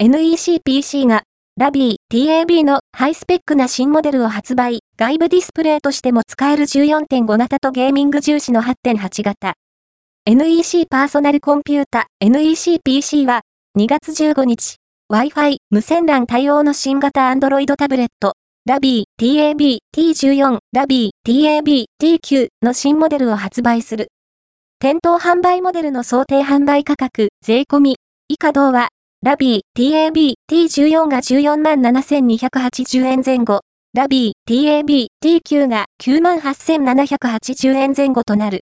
NEC-PC が、 LAVIE Tab のハイスペックな新モデルを発売、外部ディスプレイとしても使える14.5型とゲーミング重視の8.8型。NEC パーソナルコンピュータ NEC-PC は、2月15日、Wi-Fi 無線 LAN 対応の新型 Android タブレット、 LAVIE Tab T14 LAVIE Tab T9 の新モデルを発売する。店頭販売モデルの想定販売価格、税込み、以下同は、ラビー TAB T14 が14万7280円前後、ラビー TAB T9 が9万8780円前後となる。